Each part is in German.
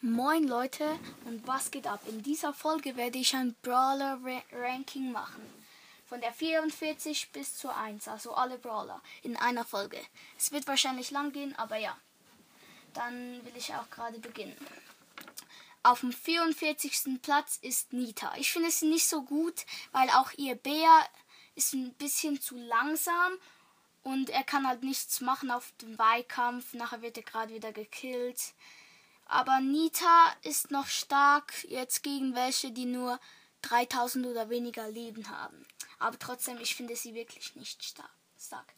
Moin Leute und was geht ab? In dieser Folge werde ich ein Brawler Ranking machen. Von der 44 bis zur 1, also alle Brawler in einer Folge. Es wird wahrscheinlich lang gehen, aber ja. Dann will ich auch gerade beginnen. Auf dem 44. Platz ist Nita. Ich finde sie nicht so gut, weil auch ihr Bär ist ein bisschen zu langsam und er kann halt nichts machen auf dem Weihkampf. Nachher wird er gerade wieder gekillt. Aber Nita ist noch stark jetzt gegen welche, die nur 3000 oder weniger Leben haben. Aber trotzdem, ich finde sie wirklich nicht stark.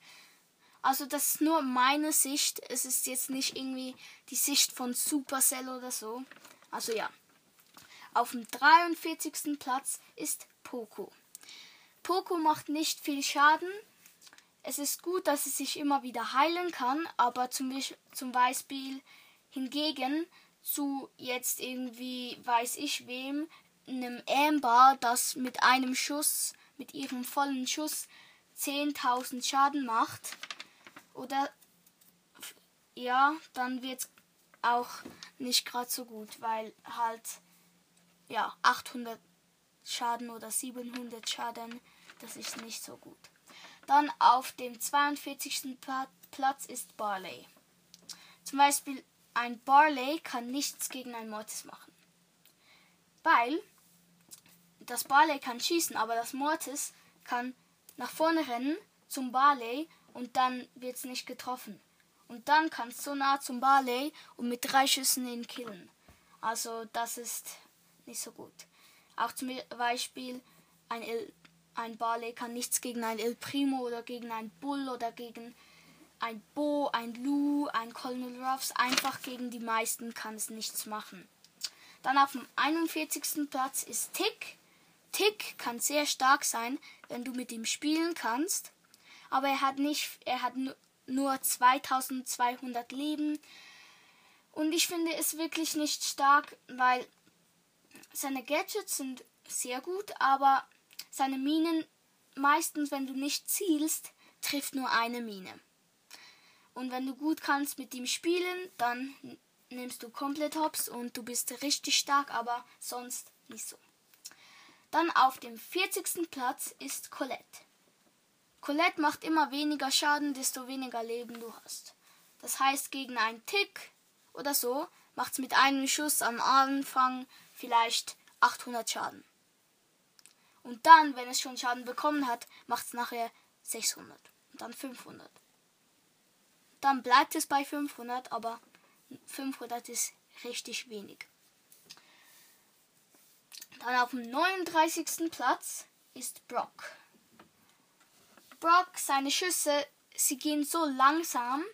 Also das ist nur meine Sicht. Es ist jetzt nicht irgendwie die Sicht von Supercell oder so. Also ja. Auf dem 43. Platz ist Poco. Poco macht nicht viel Schaden. Es ist gut, dass sie sich immer wieder heilen kann, aber zum, zum Beispiel Hingegen zu jetzt irgendwie weiß ich wem, einem Amber, das mit einem Schuss, mit ihrem vollen Schuss 10.000 Schaden macht. Oder ja, dann wird es auch nicht gerade so gut, weil halt ja 800 Schaden oder 700 Schaden, das ist nicht so gut. Dann auf dem 42. Platz ist Barley. Zum Beispiel ein Barley kann nichts gegen ein Mortis machen. Weil das Barley kann schießen, aber das Mortis kann nach vorne rennen zum Barley und dann wird es nicht getroffen. Und dann kannst du so nah zum Barley und mit drei Schüssen ihn killen. Also das ist nicht so gut. Auch zum Beispiel ein, El, ein Barley kann nichts gegen ein El Primo oder gegen ein Bull oder gegen ein Bo, ein Lou, ein Colonel Ruffs. Einfach gegen die meisten kann es nichts machen. Dann auf dem 41. Platz ist Tick. Tick kann sehr stark sein, wenn du mit ihm spielen kannst. Aber er hat nicht, er hat nur 2200 Leben. Und ich finde es wirklich nicht stark, weil seine Gadgets sind sehr gut, aber seine Minen meistens, wenn du nicht zielst, trifft nur eine Mine. Und wenn du gut kannst mit ihm spielen, dann nimmst du komplett Hops und du bist richtig stark, aber sonst nicht so. Dann auf dem 40. Platz ist Colette. Colette macht immer weniger Schaden, desto weniger Leben du hast. Das heißt, gegen einen Tick oder so macht es mit einem Schuss am Anfang vielleicht 800 Schaden. Und dann, wenn es schon Schaden bekommen hat, macht es nachher 600 und dann 500 dann bleibt es bei 500, aber 500 ist richtig wenig. Dann auf dem 39. Platz ist Brock. Brock, seine Schüsse, sie gehen so langsam,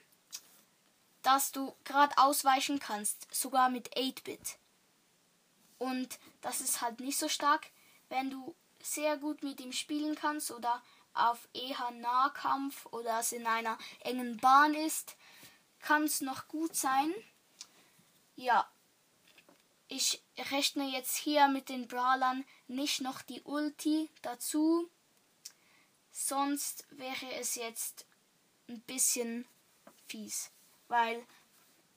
dass du gerade ausweichen kannst, sogar mit 8-Bit. Und das ist halt nicht so stark, wenn du sehr gut mit ihm spielen kannst oder auf eher Nahkampf oder es in einer engen Bahn ist, kann es noch gut sein. Ja, ich rechne jetzt hier mit den Brawlern nicht noch die Ulti dazu. Sonst wäre es jetzt ein bisschen fies. Weil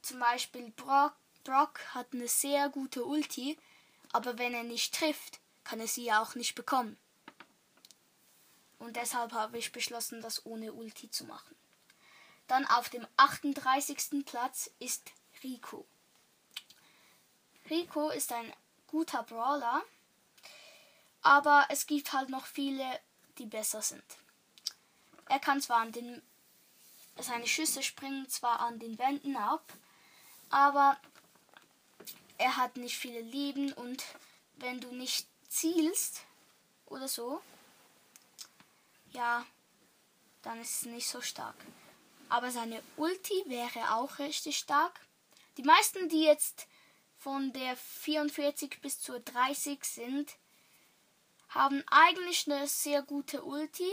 zum Beispiel Brock, Brock hat eine sehr gute Ulti, aber wenn er nicht trifft, kann er sie ja auch nicht bekommen. Und deshalb habe ich beschlossen, das ohne Ulti zu machen. Dann auf dem 38. Platz ist Rico. Rico ist ein guter Brawler, aber es gibt halt noch viele, die besser sind. Er kann zwar an den seine Schüsse springen zwar an den Wänden ab, aber er hat nicht viele Leben und wenn du nicht zielst oder so, ja, dann ist es nicht so stark. Aber seine Ulti wäre auch richtig stark. Die meisten, die jetzt von der 44 bis zur 30 sind, haben eigentlich eine sehr gute Ulti.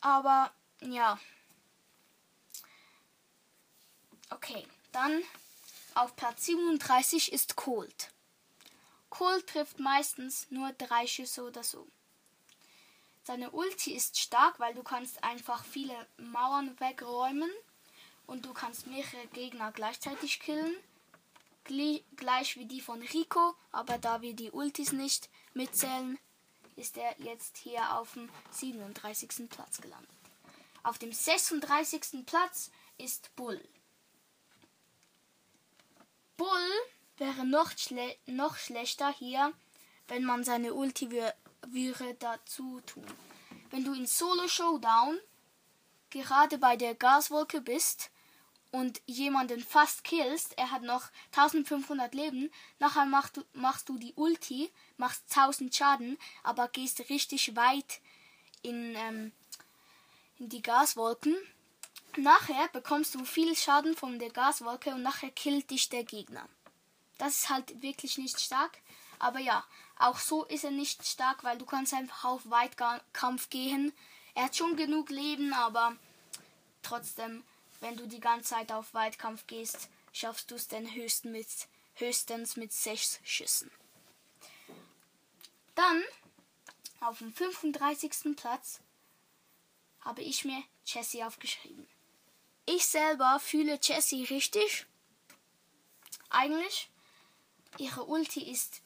Aber ja. Okay, dann auf Platz 37 ist Colt. Colt trifft meistens nur drei Schüsse oder so. Seine Ulti ist stark, weil du kannst einfach viele Mauern wegräumen und du kannst mehrere Gegner gleichzeitig killen. gleich wie die von Rico, aber da wir die Ultis nicht mitzählen, ist er jetzt hier auf dem 37. Platz gelandet. Auf dem 36. Platz ist Bull. Bull wäre noch, schle noch schlechter hier, wenn man seine Ulti würde dazu tun. Wenn du in Solo Showdown gerade bei der Gaswolke bist und jemanden fast killst, er hat noch 1500 Leben, nachher machst du, machst du die Ulti, machst 1000 Schaden, aber gehst richtig weit in, ähm, in die Gaswolken. Nachher bekommst du viel Schaden von der Gaswolke und nachher killt dich der Gegner. Das ist halt wirklich nicht stark. Aber ja, auch so ist er nicht stark, weil du kannst einfach auf Weitkampf gehen. Er hat schon genug Leben, aber trotzdem, wenn du die ganze Zeit auf Weitkampf gehst, schaffst du es dann höchstens mit, höchstens mit sechs Schüssen. Dann, auf dem 35. Platz, habe ich mir Jessie aufgeschrieben. Ich selber fühle Jessie richtig. Eigentlich. Ihre Ulti ist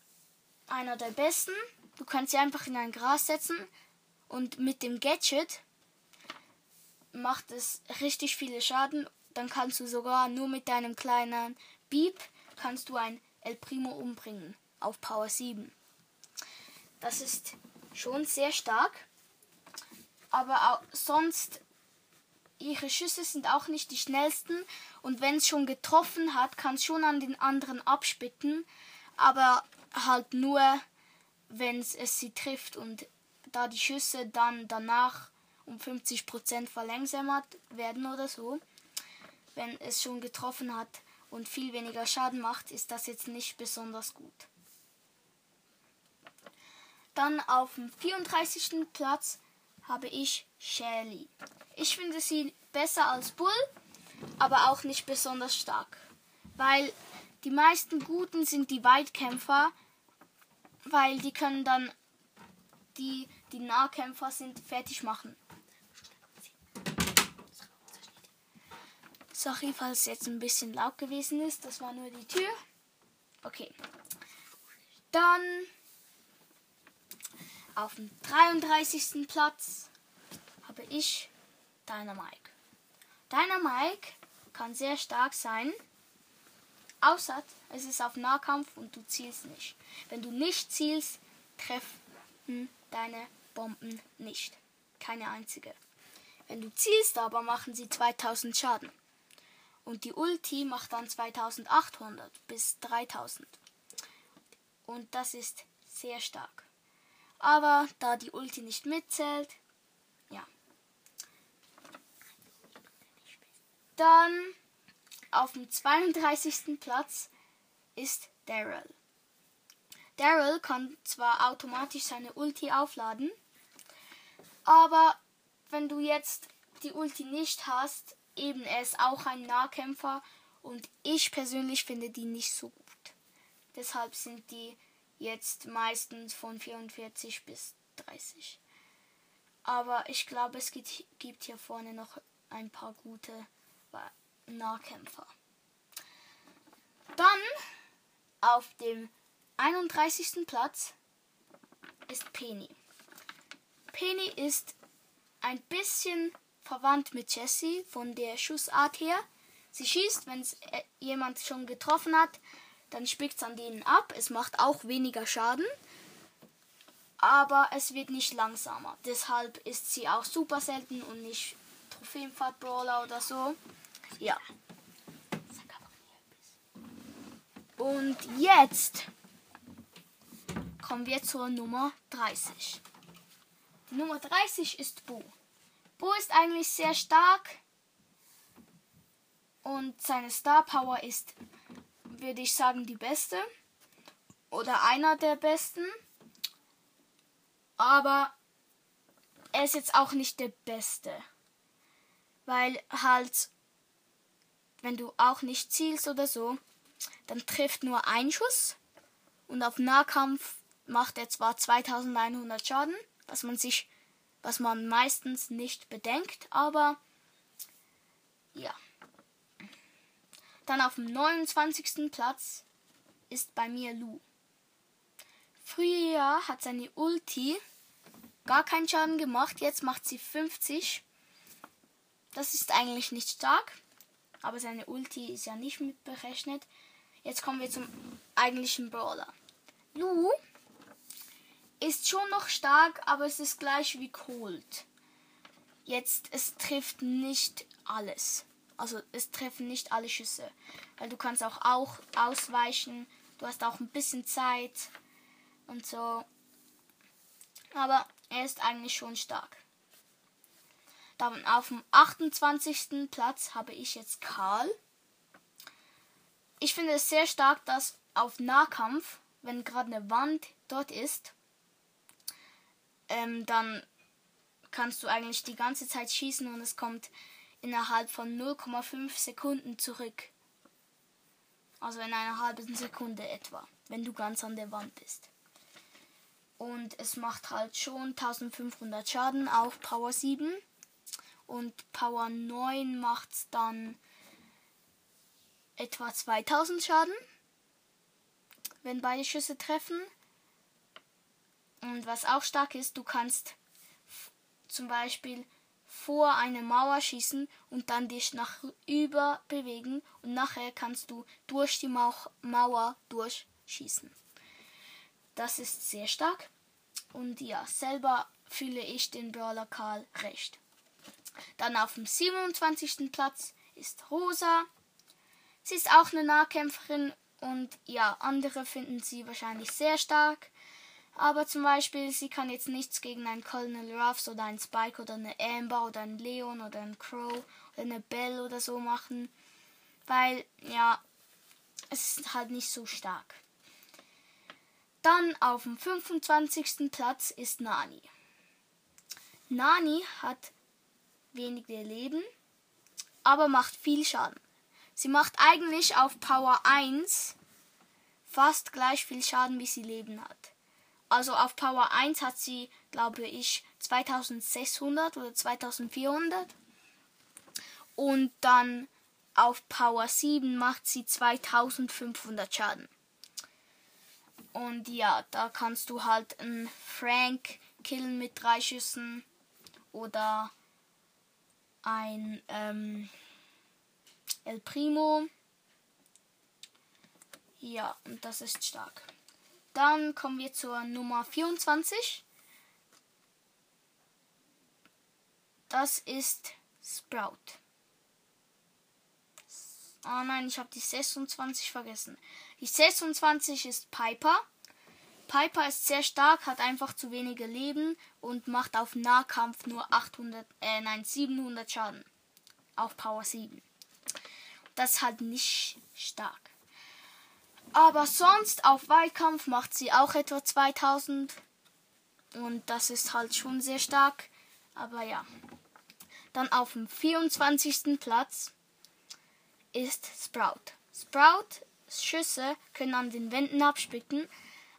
einer der besten. Du kannst sie einfach in ein Gras setzen und mit dem Gadget macht es richtig viele Schaden. Dann kannst du sogar nur mit deinem kleinen Beep kannst du ein El Primo umbringen auf Power 7. Das ist schon sehr stark. Aber auch sonst ihre Schüsse sind auch nicht die schnellsten und wenn es schon getroffen hat, kann es schon an den anderen abspicken, aber halt nur, wenn es sie trifft und da die Schüsse dann danach um 50% verlangsamt werden oder so, wenn es schon getroffen hat und viel weniger Schaden macht, ist das jetzt nicht besonders gut. Dann auf dem 34. Platz habe ich Shelly. Ich finde sie besser als Bull, aber auch nicht besonders stark. Weil die meisten Guten sind die Weitkämpfer, weil die können dann die, die Nahkämpfer sind, fertig machen. Sorry, falls jetzt ein bisschen laut gewesen ist. Das war nur die Tür. Okay. Dann auf dem 33. Platz habe ich Dynamike. Dynamike kann sehr stark sein, außer es ist auf Nahkampf und du zielst nicht. Wenn du nicht zielst, treffen deine Bomben nicht. Keine einzige. Wenn du zielst aber, machen sie 2000 Schaden. Und die Ulti macht dann 2800 bis 3000. Und das ist sehr stark. Aber da die Ulti nicht mitzählt, ja. Dann auf dem 32. Platz ist Daryl. Daryl kann zwar automatisch seine Ulti aufladen, aber wenn du jetzt die Ulti nicht hast, eben er ist auch ein Nahkämpfer und ich persönlich finde die nicht so gut. Deshalb sind die jetzt meistens von 44 bis 30. Aber ich glaube, es gibt, hier vorne noch ein paar gute Nahkämpfer. Dann auf dem 31. Platz ist Penny. Penny ist ein bisschen verwandt mit Jessie von der Schussart her. Sie schießt, wenn es äh, jemand schon getroffen hat, dann spickt es an denen ab. Es macht auch weniger Schaden. Aber es wird nicht langsamer. Deshalb ist sie auch super selten und nicht Trophäenpfad-Brawler oder so. Ja. Und jetzt kommen wir zur Nummer 30. Die Nummer 30 ist Bo. Bo ist eigentlich sehr stark und seine Star Power ist würde ich sagen, die beste. Oder einer der besten. Aber er ist jetzt auch nicht der beste. Weil halt, wenn du auch nicht zielst oder so, dann trifft nur ein Schuss. Und auf Nahkampf macht er zwar 2100 Schaden, was man sich, was man meistens nicht bedenkt, aber ja. Dann auf dem 29. Platz ist bei mir Lu. Früher hat seine Ulti gar keinen Schaden gemacht, jetzt macht sie 50. Das ist eigentlich nicht stark, aber seine Ulti ist ja nicht mit berechnet. Jetzt kommen wir zum eigentlichen Brawler. Lu ist schon noch stark, aber es ist gleich wie Cold. Jetzt, es trifft nicht alles. Also es treffen nicht alle Schüsse. Weil du kannst auch, auch ausweichen. Du hast auch ein bisschen Zeit und so. Aber er ist eigentlich schon stark. Dann auf dem 28. Platz habe ich jetzt Karl. Ich finde es sehr stark, dass auf Nahkampf, wenn gerade eine Wand dort ist, ähm, dann kannst du eigentlich die ganze Zeit schießen und es kommt innerhalb von 0,5 Sekunden zurück. Also in einer halben Sekunde etwa, wenn du ganz an der Wand bist. Und es macht halt schon 1500 Schaden auf Power 7. Und Power 9 macht dann etwa 2000 Schaden, wenn beide Schüsse treffen. Und was auch stark ist, du kannst zum Beispiel vor eine Mauer schießen und dann dich nach über bewegen und nachher kannst du durch die Mauer durchschießen. Das ist sehr stark und ja, selber fühle ich den Brawler Karl recht. Dann auf dem 27. Platz ist Rosa. Sie ist auch eine Nahkämpferin und ja, andere finden sie wahrscheinlich sehr stark. Aber zum Beispiel, sie kann jetzt nichts gegen einen Colonel Ruffs oder einen Spike oder eine Amber oder einen Leon oder einen Crow oder eine Belle oder so machen. Weil, ja, es ist halt nicht so stark. Dann auf dem 25. Platz ist Nani. Nani hat wenige Leben, aber macht viel Schaden. Sie macht eigentlich auf Power 1 fast gleich viel Schaden, wie sie Leben hat. Also auf Power 1 hat sie, glaube ich, 2600 oder 2400. Und dann auf Power 7 macht sie 2500 Schaden. Und ja, da kannst du halt einen Frank killen mit drei Schüssen. Oder ein ähm, El Primo. Ja, und das ist stark. Dann kommen wir zur Nummer 24. Das ist Sprout. Oh nein, ich habe die 26 vergessen. Die 26 ist Piper. Piper ist sehr stark, hat einfach zu wenige Leben und macht auf Nahkampf nur 800, äh, nein, 700 Schaden. Auf Power 7. Das ist halt nicht stark. Aber sonst auf Weitkampf macht sie auch etwa 2000. Und das ist halt schon sehr stark. Aber ja. Dann auf dem 24. Platz ist Sprout. Sprout Schüsse können an den Wänden abspicken,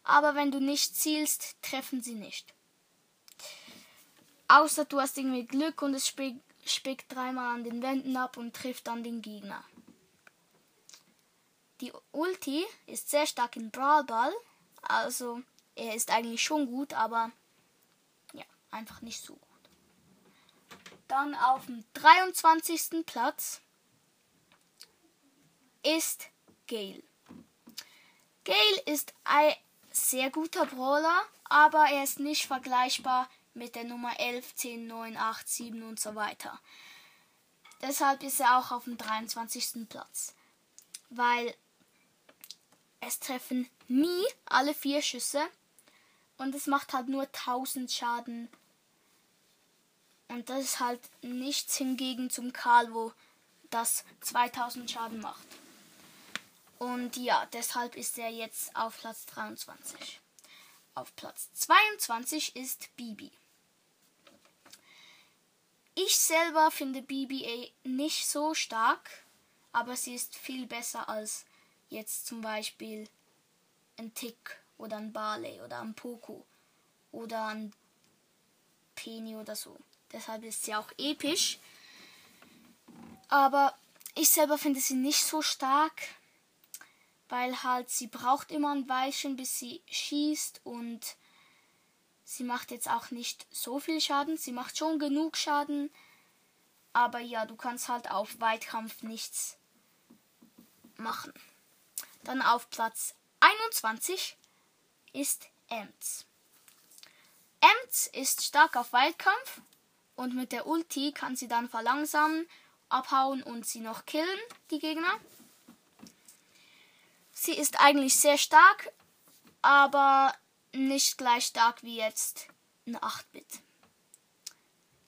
aber wenn du nicht zielst, treffen sie nicht. Außer du hast irgendwie Glück und es spickt dreimal an den Wänden ab und trifft dann den Gegner. Die Ulti ist sehr stark in Brawl Ball. Also er ist eigentlich schon gut, aber ja, einfach nicht so gut. Dann auf dem 23. Platz ist Gale. Gale ist ein sehr guter Brawler, aber er ist nicht vergleichbar mit der Nummer 11, 10, 9, 8, 7 und so weiter. Deshalb ist er auch auf dem 23. Platz. Weil es treffen nie alle vier Schüsse und es macht halt nur 1000 Schaden. Und das ist halt nichts hingegen zum Karl, wo das 2000 Schaden macht. Und ja, deshalb ist er jetzt auf Platz 23. Auf Platz 22 ist Bibi. Ich selber finde BBA nicht so stark, aber sie ist viel besser als jetzt zum Beispiel ein Tick oder ein Barley oder ein Poco oder ein Penny oder so. Deshalb ist sie auch episch. Aber ich selber finde sie nicht so stark, weil halt sie braucht immer ein Weilchen, bis sie schießt und sie macht jetzt auch nicht so viel Schaden. Sie macht schon genug Schaden, aber ja, du kannst halt auf Weitkampf nichts machen. Dann auf Platz 21 ist Ems. Ems ist stark auf Weitkampf und mit der Ulti kann sie dann verlangsamen, abhauen und sie noch killen, die Gegner. Sie ist eigentlich sehr stark, aber nicht gleich stark wie jetzt ein 8-Bit.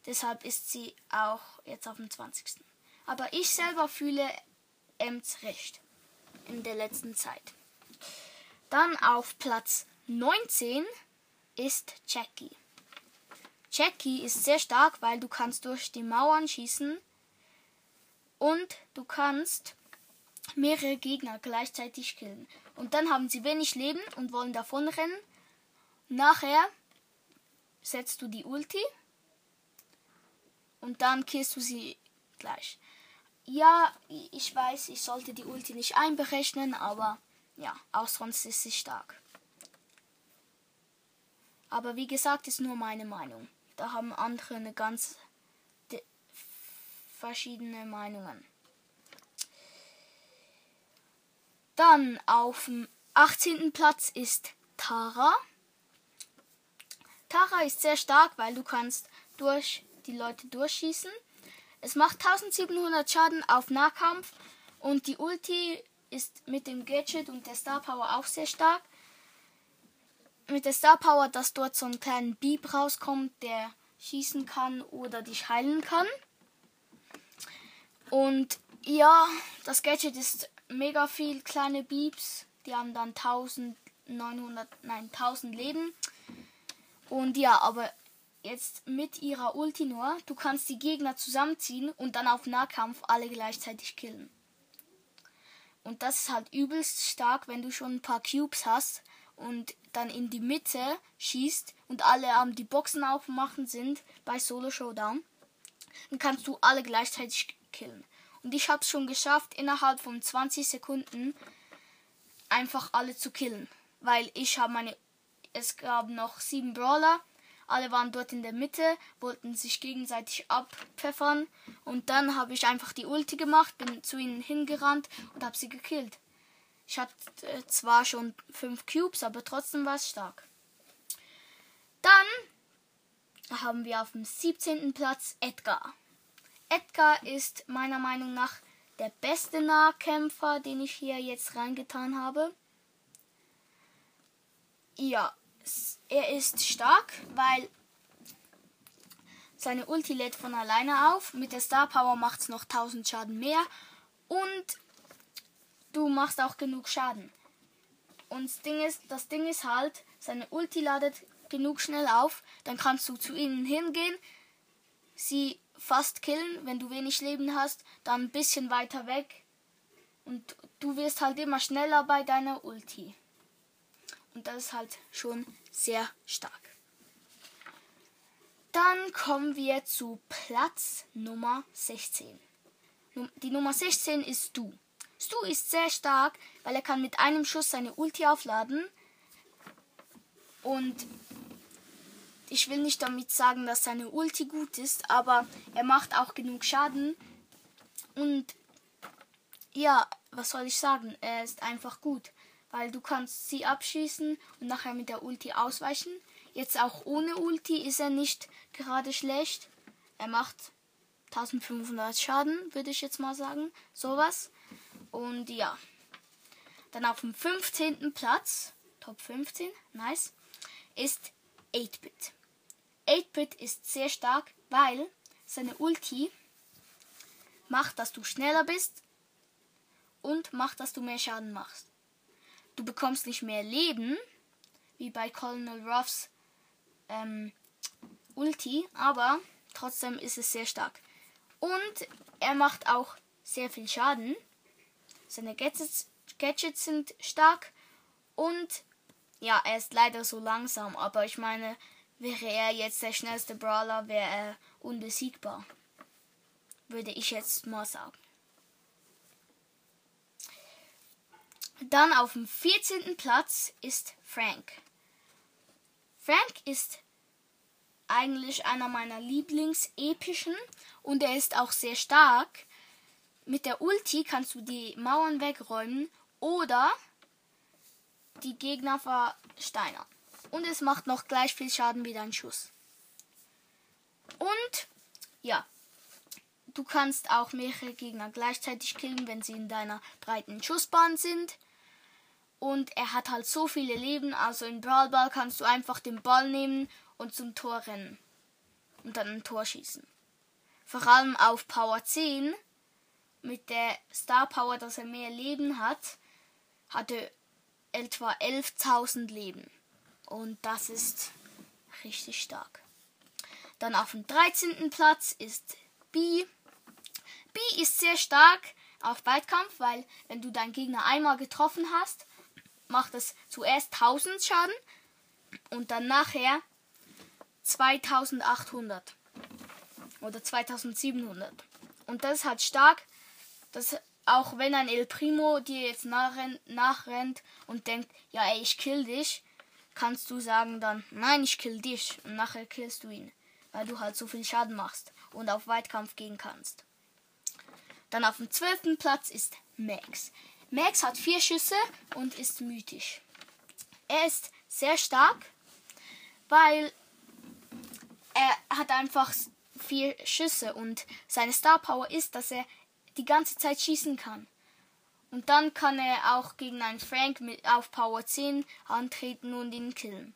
Deshalb ist sie auch jetzt auf dem 20. Aber ich selber fühle Ems recht in der letzten Zeit. Dann auf Platz 19 ist Jackie. Jackie ist sehr stark, weil du kannst durch die Mauern schießen und du kannst mehrere Gegner gleichzeitig killen. Und dann haben sie wenig Leben und wollen davonrennen. Nachher setzt du die Ulti und dann killst du sie gleich. Ja, ich weiß, ich sollte die Ulti nicht einberechnen, aber ja, auch sonst ist sie stark. Aber wie gesagt, ist nur meine Meinung. Da haben andere eine ganz verschiedene Meinungen. Dann auf dem 18. Platz ist Tara. Tara ist sehr stark, weil du kannst durch die Leute durchschießen. Es macht 1700 Schaden auf Nahkampf und die Ulti ist mit dem Gadget und der Star Power auch sehr stark. Mit der Star Power, dass dort so ein kleiner Beep rauskommt, der schießen kann oder dich heilen kann. Und ja, das Gadget ist mega viel kleine Beeps. Die haben dann 1900, nein, 1000 Leben. Und ja, aber jetzt mit ihrer Ulti nur, du kannst die Gegner zusammenziehen und dann auf Nahkampf alle gleichzeitig killen. Und das ist halt übelst stark, wenn du schon ein paar Cubes hast und dann in die Mitte schießt und alle am die Boxen aufmachen sind bei Solo Showdown. Dann kannst du alle gleichzeitig killen. Und ich habe es schon geschafft, innerhalb von 20 Sekunden einfach alle zu killen. Weil ich habe meine. Es gab noch sieben Brawler alle waren dort in der Mitte, wollten sich gegenseitig abpfeffern. Und dann habe ich einfach die Ulti gemacht, bin zu ihnen hingerannt und habe sie gekillt. Ich hatte äh, zwar schon fünf Cubes, aber trotzdem war es stark. Dann haben wir auf dem 17. Platz Edgar. Edgar ist meiner Meinung nach der beste Nahkämpfer, den ich hier jetzt reingetan habe. Ja, er ist stark, weil seine Ulti lädt von alleine auf. Mit der Star Power macht es noch 1000 Schaden mehr. Und du machst auch genug Schaden. Und das Ding ist, das Ding ist halt, seine Ulti ladet genug schnell auf. Dann kannst du zu ihnen hingehen, sie fast killen, wenn du wenig Leben hast, dann ein bisschen weiter weg. Und du wirst halt immer schneller bei deiner Ulti. Und das ist halt schon sehr stark. Dann kommen wir zu Platz Nummer 16. Die Nummer 16 ist Stu. Stu ist sehr stark, weil er kann mit einem Schuss seine Ulti aufladen. Und ich will nicht damit sagen, dass seine Ulti gut ist, aber er macht auch genug Schaden. Und ja, was soll ich sagen? Er ist einfach gut weil du kannst sie abschießen und nachher mit der Ulti ausweichen. Jetzt auch ohne Ulti ist er nicht gerade schlecht. Er macht 1500 Schaden, würde ich jetzt mal sagen. Sowas. Und ja. Dann auf dem 15. Platz, Top 15, nice, ist 8-Bit. 8-Bit ist sehr stark, weil seine Ulti macht, dass du schneller bist und macht, dass du mehr Schaden machst. Du bekommst nicht mehr Leben, wie bei Colonel Ruffs ähm, Ulti, aber trotzdem ist es sehr stark. Und er macht auch sehr viel Schaden. Seine Gadgets, Gadgets sind stark und ja, er ist leider so langsam, aber ich meine, wäre er jetzt der schnellste Brawler, wäre er unbesiegbar. Würde ich jetzt mal sagen. Dann auf dem 14. Platz ist Frank. Frank ist eigentlich einer meiner Lieblingsepischen und er ist auch sehr stark. Mit der Ulti kannst du die Mauern wegräumen oder die Gegner versteinern. Und es macht noch gleich viel Schaden wie dein Schuss. Und ja, du kannst auch mehrere Gegner gleichzeitig killen, wenn sie in deiner breiten Schussbahn sind. Und er hat halt so viele Leben, also in Brawl Ball kannst du einfach den Ball nehmen und zum Tor rennen. Und dann ein Tor schießen. Vor allem auf Power 10, mit der Star Power, dass er mehr Leben hat, hatte etwa 11.000 Leben. Und das ist richtig stark. Dann auf dem 13. Platz ist B. B ist sehr stark auf Weitkampf, weil wenn du deinen Gegner einmal getroffen hast, macht es zuerst 1000 Schaden und dann nachher 2800 oder 2700. Und das ist halt stark, dass auch wenn ein El Primo dir jetzt nachrennt, nachrennt und denkt, ja ey, ich kill dich, kannst du sagen dann, nein, ich kill dich und nachher killst du ihn, weil du halt so viel Schaden machst und auf Weitkampf gehen kannst. Dann auf dem zwölften Platz ist Max. Max hat vier Schüsse und ist mythisch. Er ist sehr stark, weil er hat einfach vier Schüsse und seine Star Power ist, dass er die ganze Zeit schießen kann. Und dann kann er auch gegen einen Frank mit auf Power 10 antreten und ihn killen.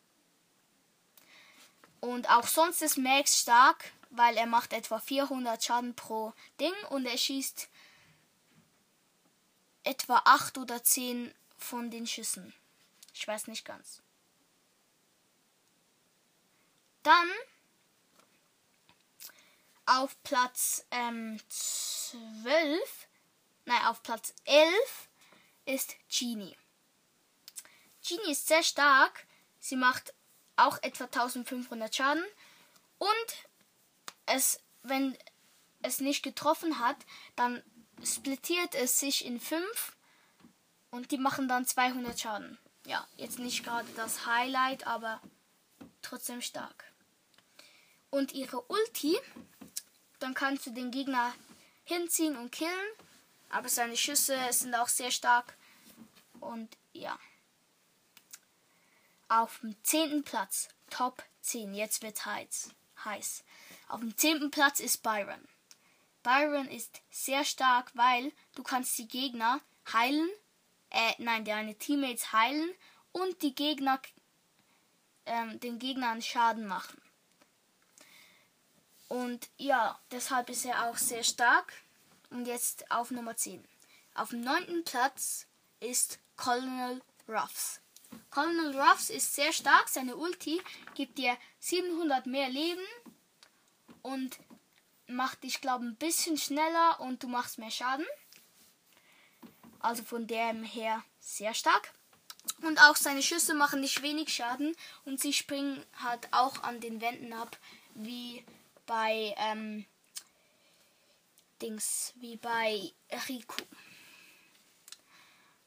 Und auch sonst ist Max stark, weil er macht etwa 400 Schaden pro Ding und er schießt etwa 8 oder 10 von den Schüssen. Ich weiß nicht ganz. Dann auf Platz ähm, 12, nein, auf Platz 11 ist Genie. Genie ist sehr stark. Sie macht auch etwa 1500 Schaden. Und es, wenn es nicht getroffen hat, dann splittiert es sich in 5 und die machen dann 200 Schaden. Ja, jetzt nicht gerade das Highlight, aber trotzdem stark. Und ihre Ulti dann kannst du den Gegner hinziehen und killen. Aber seine Schüsse sind auch sehr stark. Und ja. Auf dem zehnten Platz, Top 10. Jetzt wird heiß. heiß. Auf dem zehnten Platz ist Byron. Byron ist sehr stark, weil du kannst die Gegner heilen, äh, nein, deine Teammates heilen und die Gegner, ähm, den Gegnern Schaden machen. Und ja, deshalb ist er auch sehr stark. Und jetzt auf Nummer 10. Auf dem neunten Platz ist Colonel Ruffs. Colonel Ruffs ist sehr stark. Seine Ulti gibt dir 700 mehr Leben und macht dich, glaube ich, ein bisschen schneller und du machst mehr Schaden. Also von dem her sehr stark. Und auch seine Schüsse machen nicht wenig Schaden und sie springen halt auch an den Wänden ab, wie bei ähm, Dings wie bei Riku.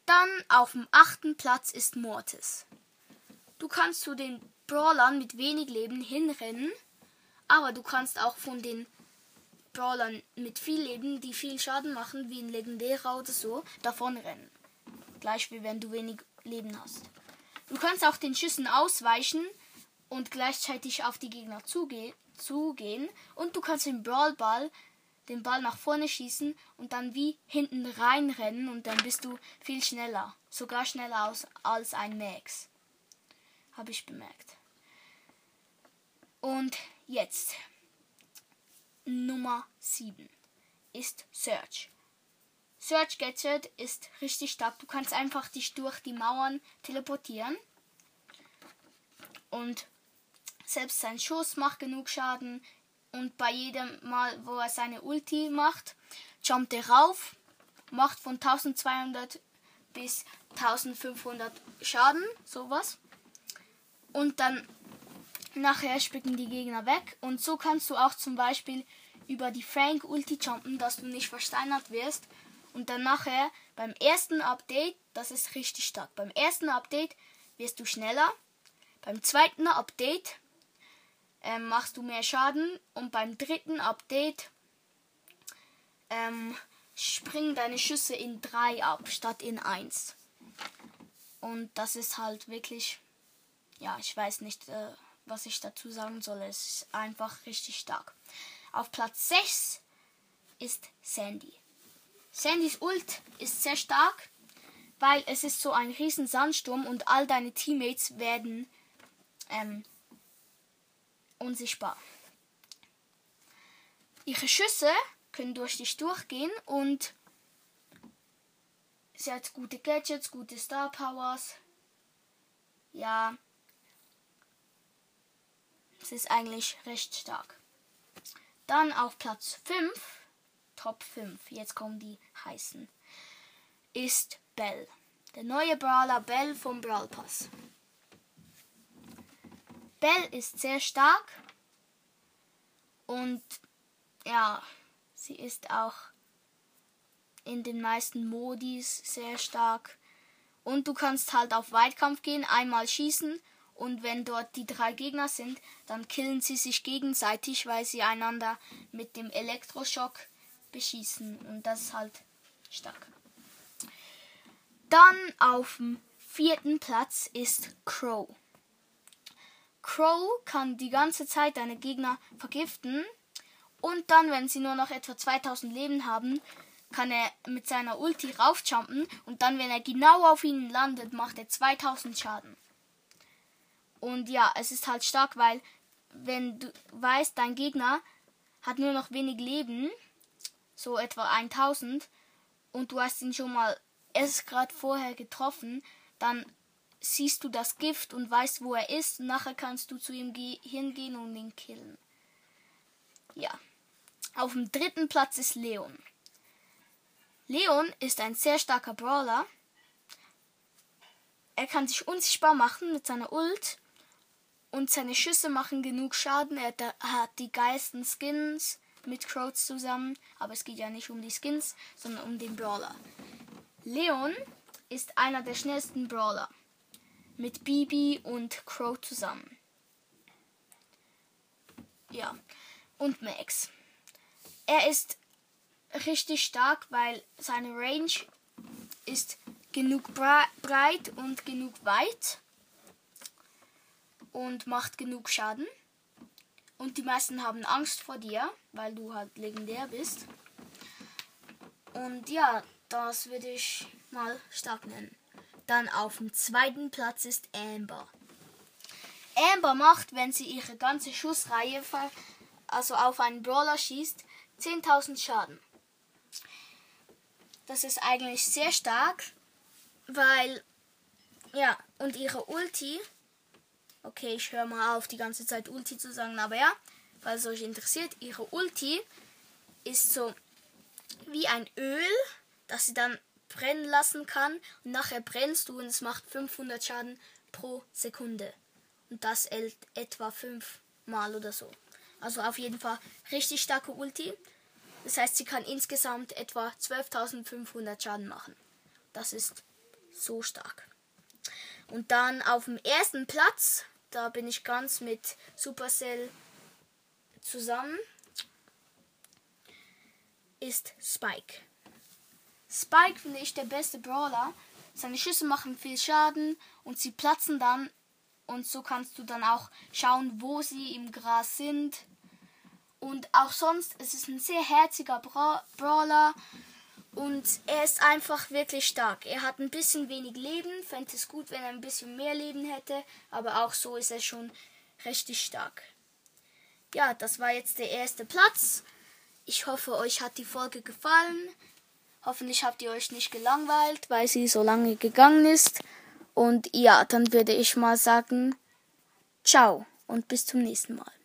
Dann auf dem achten Platz ist Mortis. Du kannst zu den Brawlern mit wenig Leben hinrennen, aber du kannst auch von den Brawlern mit viel Leben, die viel Schaden machen, wie ein Legendärer oder so, davonrennen. Gleich wie wenn du wenig Leben hast. Du kannst auch den Schüssen ausweichen und gleichzeitig auf die Gegner zugehen zugehen und du kannst den Brawlball den Ball nach vorne schießen und dann wie hinten reinrennen und dann bist du viel schneller. Sogar schneller aus, als ein Max. Habe ich bemerkt. Und jetzt Nummer 7 ist Search. Search Gadget ist richtig stark. Du kannst einfach dich durch die Mauern teleportieren. Und selbst sein Schuss macht genug Schaden. Und bei jedem Mal, wo er seine Ulti macht, jumpt er rauf, macht von 1200 bis 1500 Schaden, sowas. Und dann nachher spicken die Gegner weg. Und so kannst du auch zum Beispiel über die Frank Ulti jumpen, dass du nicht versteinert wirst. Und dann nachher Beim ersten Update, das ist richtig stark. Beim ersten Update wirst du schneller. Beim zweiten Update ähm, machst du mehr Schaden. Und beim dritten Update ähm, springen deine Schüsse in 3 ab, statt in 1. Und das ist halt wirklich, ja, ich weiß nicht, äh, was ich dazu sagen soll. Es ist einfach richtig stark. Auf Platz 6 ist Sandy. Sandys Ult ist sehr stark, weil es ist so ein riesen Sandsturm und all deine Teammates werden ähm, unsichtbar. Ihre Schüsse können durch dich durchgehen und sie hat gute Gadgets, gute Star Powers. Ja, es ist eigentlich recht stark. Dann auf Platz 5, Top 5, jetzt kommen die heißen, ist Bell. Der neue Brawler Bell vom Brawl Pass. Bell ist sehr stark und ja, sie ist auch in den meisten Modis sehr stark. Und du kannst halt auf Weitkampf gehen, einmal schießen und wenn dort die drei Gegner sind, dann killen sie sich gegenseitig, weil sie einander mit dem Elektroschock beschießen. Und das ist halt stark. Dann auf dem vierten Platz ist Crow. Crow kann die ganze Zeit deine Gegner vergiften. Und dann, wenn sie nur noch etwa 2000 Leben haben, kann er mit seiner Ulti raufjumpen. Und dann, wenn er genau auf ihnen landet, macht er 2000 Schaden. Und ja, es ist halt stark, weil wenn du weißt, dein Gegner hat nur noch wenig Leben, so etwa 1000, und du hast ihn schon mal erst gerade vorher getroffen, dann siehst du das Gift und weißt, wo er ist. Nachher kannst du zu ihm hingehen und ihn killen. Ja. Auf dem dritten Platz ist Leon. Leon ist ein sehr starker Brawler. Er kann sich unsichtbar machen mit seiner Ult und seine Schüsse machen genug Schaden. Er hat die geilsten Skins mit Crows zusammen. Aber es geht ja nicht um die Skins, sondern um den Brawler. Leon ist einer der schnellsten Brawler. Mit Bibi und Crow zusammen. Ja. Und Max. Er ist richtig stark, weil seine Range ist genug breit und genug weit und macht genug Schaden. Und die meisten haben Angst vor dir, weil du halt legendär bist. Und ja, das würde ich mal stark nennen. Dann auf dem zweiten Platz ist Amber. Amber macht, wenn sie ihre ganze Schussreihe also auf einen Brawler schießt, 10.000 Schaden. Das ist eigentlich sehr stark, weil ja, und ihre Ulti Okay, ich höre mal auf, die ganze Zeit Ulti zu sagen, aber ja, falls es euch interessiert, ihre Ulti ist so wie ein Öl, das sie dann brennen lassen kann und nachher brennst du und es macht 500 Schaden pro Sekunde. Und das etwa 5 Mal oder so. Also auf jeden Fall richtig starke Ulti. Das heißt, sie kann insgesamt etwa 12.500 Schaden machen. Das ist so stark. Und dann auf dem ersten Platz da bin ich ganz mit Supercell zusammen. Ist Spike. Spike finde ich der beste Brawler. Seine Schüsse machen viel Schaden und sie platzen dann. Und so kannst du dann auch schauen, wo sie im Gras sind. Und auch sonst, es ist ein sehr herziger Bra Brawler. Und er ist einfach wirklich stark. Er hat ein bisschen wenig Leben. Fände es gut, wenn er ein bisschen mehr Leben hätte. Aber auch so ist er schon richtig stark. Ja, das war jetzt der erste Platz. Ich hoffe, euch hat die Folge gefallen. Hoffentlich habt ihr euch nicht gelangweilt, weil sie so lange gegangen ist. Und ja, dann würde ich mal sagen, ciao und bis zum nächsten Mal.